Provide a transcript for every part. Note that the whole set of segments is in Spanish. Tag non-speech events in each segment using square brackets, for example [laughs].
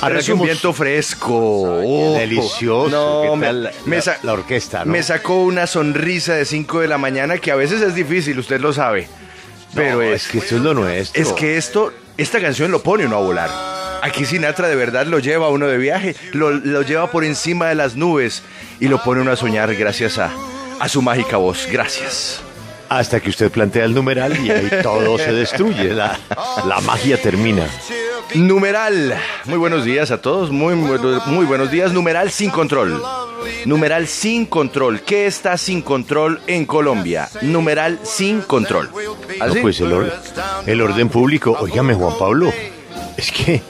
Ahora es un viento fresco. Oh, Delicioso. No, ¿Qué me- tal la, me la- sa- la orquesta, ¿no? Me sacó una sonrisa de 5 de la mañana que a veces es difícil, usted lo sabe. Pero No, es, es que esto es lo nuestro. es que esto, esta canción lo pone uno a volar. Aquí Sinatra de verdad lo lleva a uno de viaje, lo, lo lleva por encima de las nubes y lo pone uno a soñar gracias a, a su mágica voz. Gracias. Hasta que usted plantea el numeral y ahí todo se destruye. La, la magia termina. Numeral. Muy buenos días a todos. Muy, muy, muy buenos días. Numeral sin control. Numeral sin control. ¿Qué está sin control en Colombia? Numeral sin control. No, pues el, or- el orden público. Óigame, Juan Pablo. Es que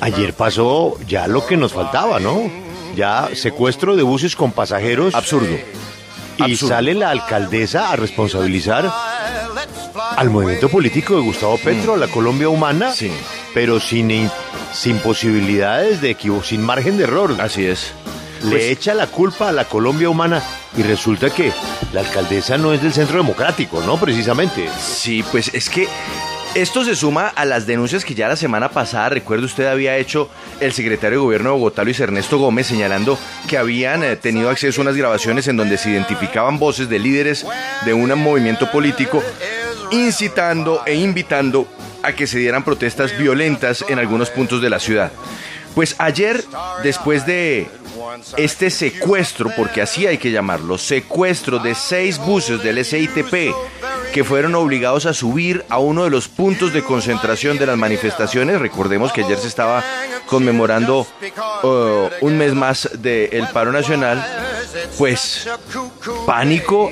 ayer pasó ya lo que nos faltaba, ¿no? Ya secuestro de buses con pasajeros. Absurdo. Y absurdo. sale la alcaldesa a responsabilizar al movimiento político de Gustavo Petro, a la Colombia humana, Sí. Pero sin, in- sin posibilidades de equivoco, sin margen de error. Así es. Le Pues- echa la culpa a la Colombia humana y resulta que la alcaldesa no es del centro democrático, ¿no? Precisamente. Sí, pues es que esto se suma a las denuncias que ya la semana pasada, recuerdo usted, había hecho el secretario de gobierno de Bogotá, Luis Ernesto Gómez, señalando que habían eh, tenido acceso a unas grabaciones en donde se identificaban voces de líderes de un movimiento político incitando e invitando a que se dieran protestas violentas en algunos puntos de la ciudad. Pues ayer, después de este secuestro, porque así hay que llamarlo, secuestro de seis buses del SITP que fueron obligados a subir a uno de los puntos de concentración de las manifestaciones. Recordemos que ayer se estaba conmemorando uh, un mes más del paro nacional. Pues pánico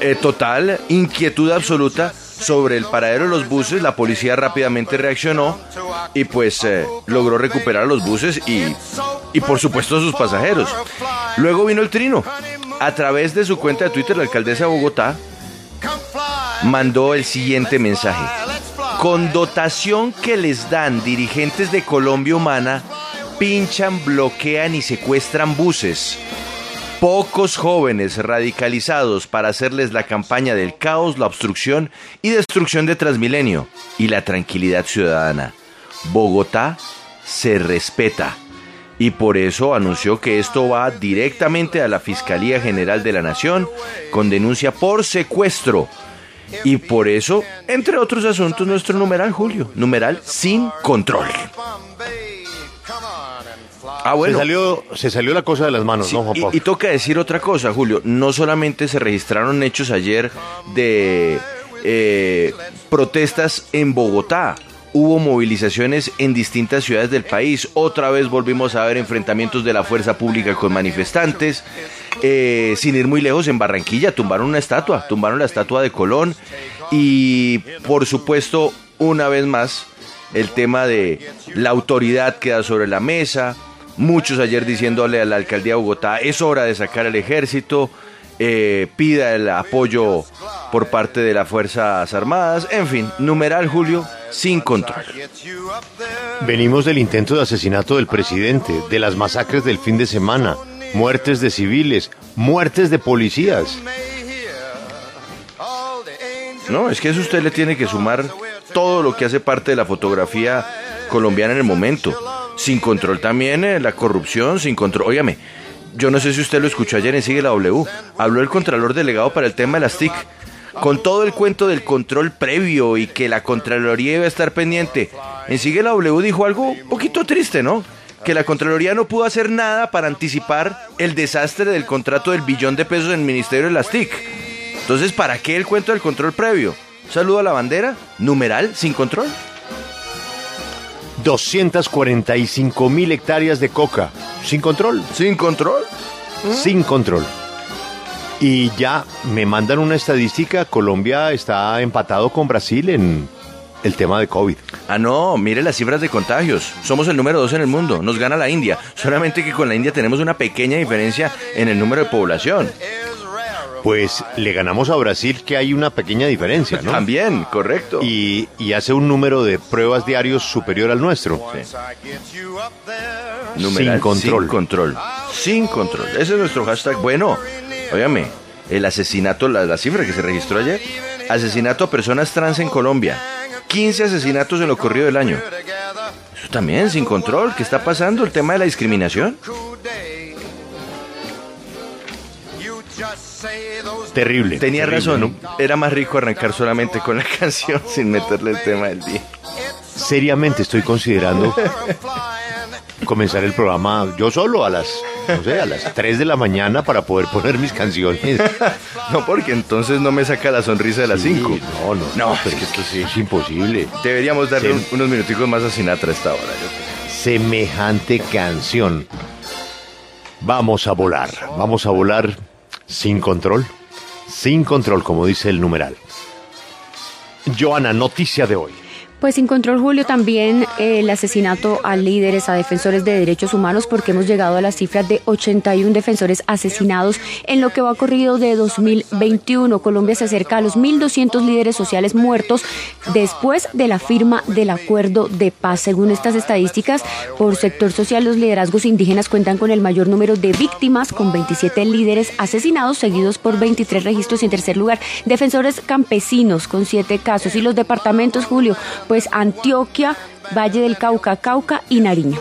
eh, total, inquietud absoluta sobre el paradero de los buses. La policía rápidamente reaccionó y pues eh, logró recuperar los buses y, y por supuesto a sus pasajeros. Luego vino el trino. A través de su cuenta de Twitter, la alcaldesa de Bogotá mandó el siguiente mensaje. Con dotación que les dan dirigentes de Colombia Humana, pinchan, bloquean y secuestran buses. Pocos jóvenes radicalizados para hacerles la campaña del caos, la obstrucción y destrucción de Transmilenio y la tranquilidad ciudadana. Bogotá se respeta y por eso anunció que esto va directamente a la Fiscalía General de la Nación con denuncia por secuestro. Y por eso, entre otros asuntos, nuestro numeral, Julio, numeral sin control. Ah, bueno. Se, salió, se salió la cosa de las manos, Sí, ¿no, Juan y, toca decir otra cosa, Julio. No solamente se registraron hechos ayer de eh, protestas en Bogotá. Hubo movilizaciones en distintas ciudades del país. Otra vez volvimos a ver enfrentamientos de la fuerza pública con manifestantes. Eh, sin ir muy lejos, en Barranquilla tumbaron una estatua, tumbaron la estatua de Colón. Y por supuesto, una vez más, el tema de la autoridad queda sobre la mesa. Muchos ayer diciéndole a la alcaldía de Bogotá, es hora de sacar el ejército, eh, pida el apoyo por parte de las Fuerzas Armadas, en fin, numeral Julio, sin control. Venimos del intento de asesinato del presidente, de las masacres del fin de semana, muertes de civiles, muertes de policías. No, es que eso usted le tiene que sumar todo lo que hace parte de la fotografía colombiana en el momento. Sin control también, eh, la corrupción, sin control. Óigame, yo no sé si usted lo escuchó ayer en Sigue la W. Habló el Contralor Delegado para el tema de las TIC. Con todo el cuento del control previo y que la Contraloría iba a estar pendiente. En Sigue la W dijo algo un poquito triste, ¿no? Que la Contraloría no pudo hacer nada para anticipar el desastre del contrato del billón de pesos en el Ministerio de las TIC. Entonces, ¿para qué el cuento del control previo? Saludo a la bandera, numeral, sin control. 245 mil hectáreas de coca, sin control, ¿Sin control? sin control. Y ya me mandan una estadística, Colombia está empatado con Brasil en el tema de COVID. Ah, no, mire las cifras de contagios. Somos el número dos en el mundo. Nos gana la India. Solamente que con la India tenemos una pequeña diferencia en el número de población. Pues le ganamos a Brasil que hay una pequeña diferencia, ¿no? También, correcto. Y, y hace un número de pruebas diarios superior al nuestro. Numeral, sin control. Sin control. Sin control. Ese es nuestro hashtag. Bueno, óyame, el asesinato, la, la cifra que se registró ayer, asesinato a personas trans en Colombia. 15 asesinatos en lo corrido del año. Eso también, sin control. ¿Qué está pasando? ¿El tema de la discriminación? Terrible. Tenía terrible, razón. Era más rico arrancar solamente con la [laughs] canción sin meterle el tema del día. Seriamente estoy considerando comenzar el programa yo solo a las, no sé, a las 3 de la mañana para poder poner mis canciones. [laughs] No, porque entonces no me saca la sonrisa de las Sí, 5. No, no, No, pero es que esto sí. Es imposible. Deberíamos darle un- unos minuticos más a Sinatra a esta hora. yo creo. Semejante canción. Vamos a volar, vamos a volar sin control, sin control, como dice el numeral. Joana, noticia de hoy. Pues sin control, Julio, también eh, el asesinato a líderes, a defensores de derechos humanos, porque hemos llegado a las cifras de 81 defensores asesinados en lo que va corrido de 2021. Colombia se acerca a los 1.200 líderes sociales muertos después de la firma del acuerdo de paz. Según estas estadísticas, por sector social, los liderazgos indígenas cuentan con el mayor número de víctimas, con 27 líderes asesinados, seguidos por 23 registros y en tercer lugar, defensores campesinos, con 7 casos. Y los departamentos, Julio, pues Antioquia, Valle del Cauca, Cauca y Nariño.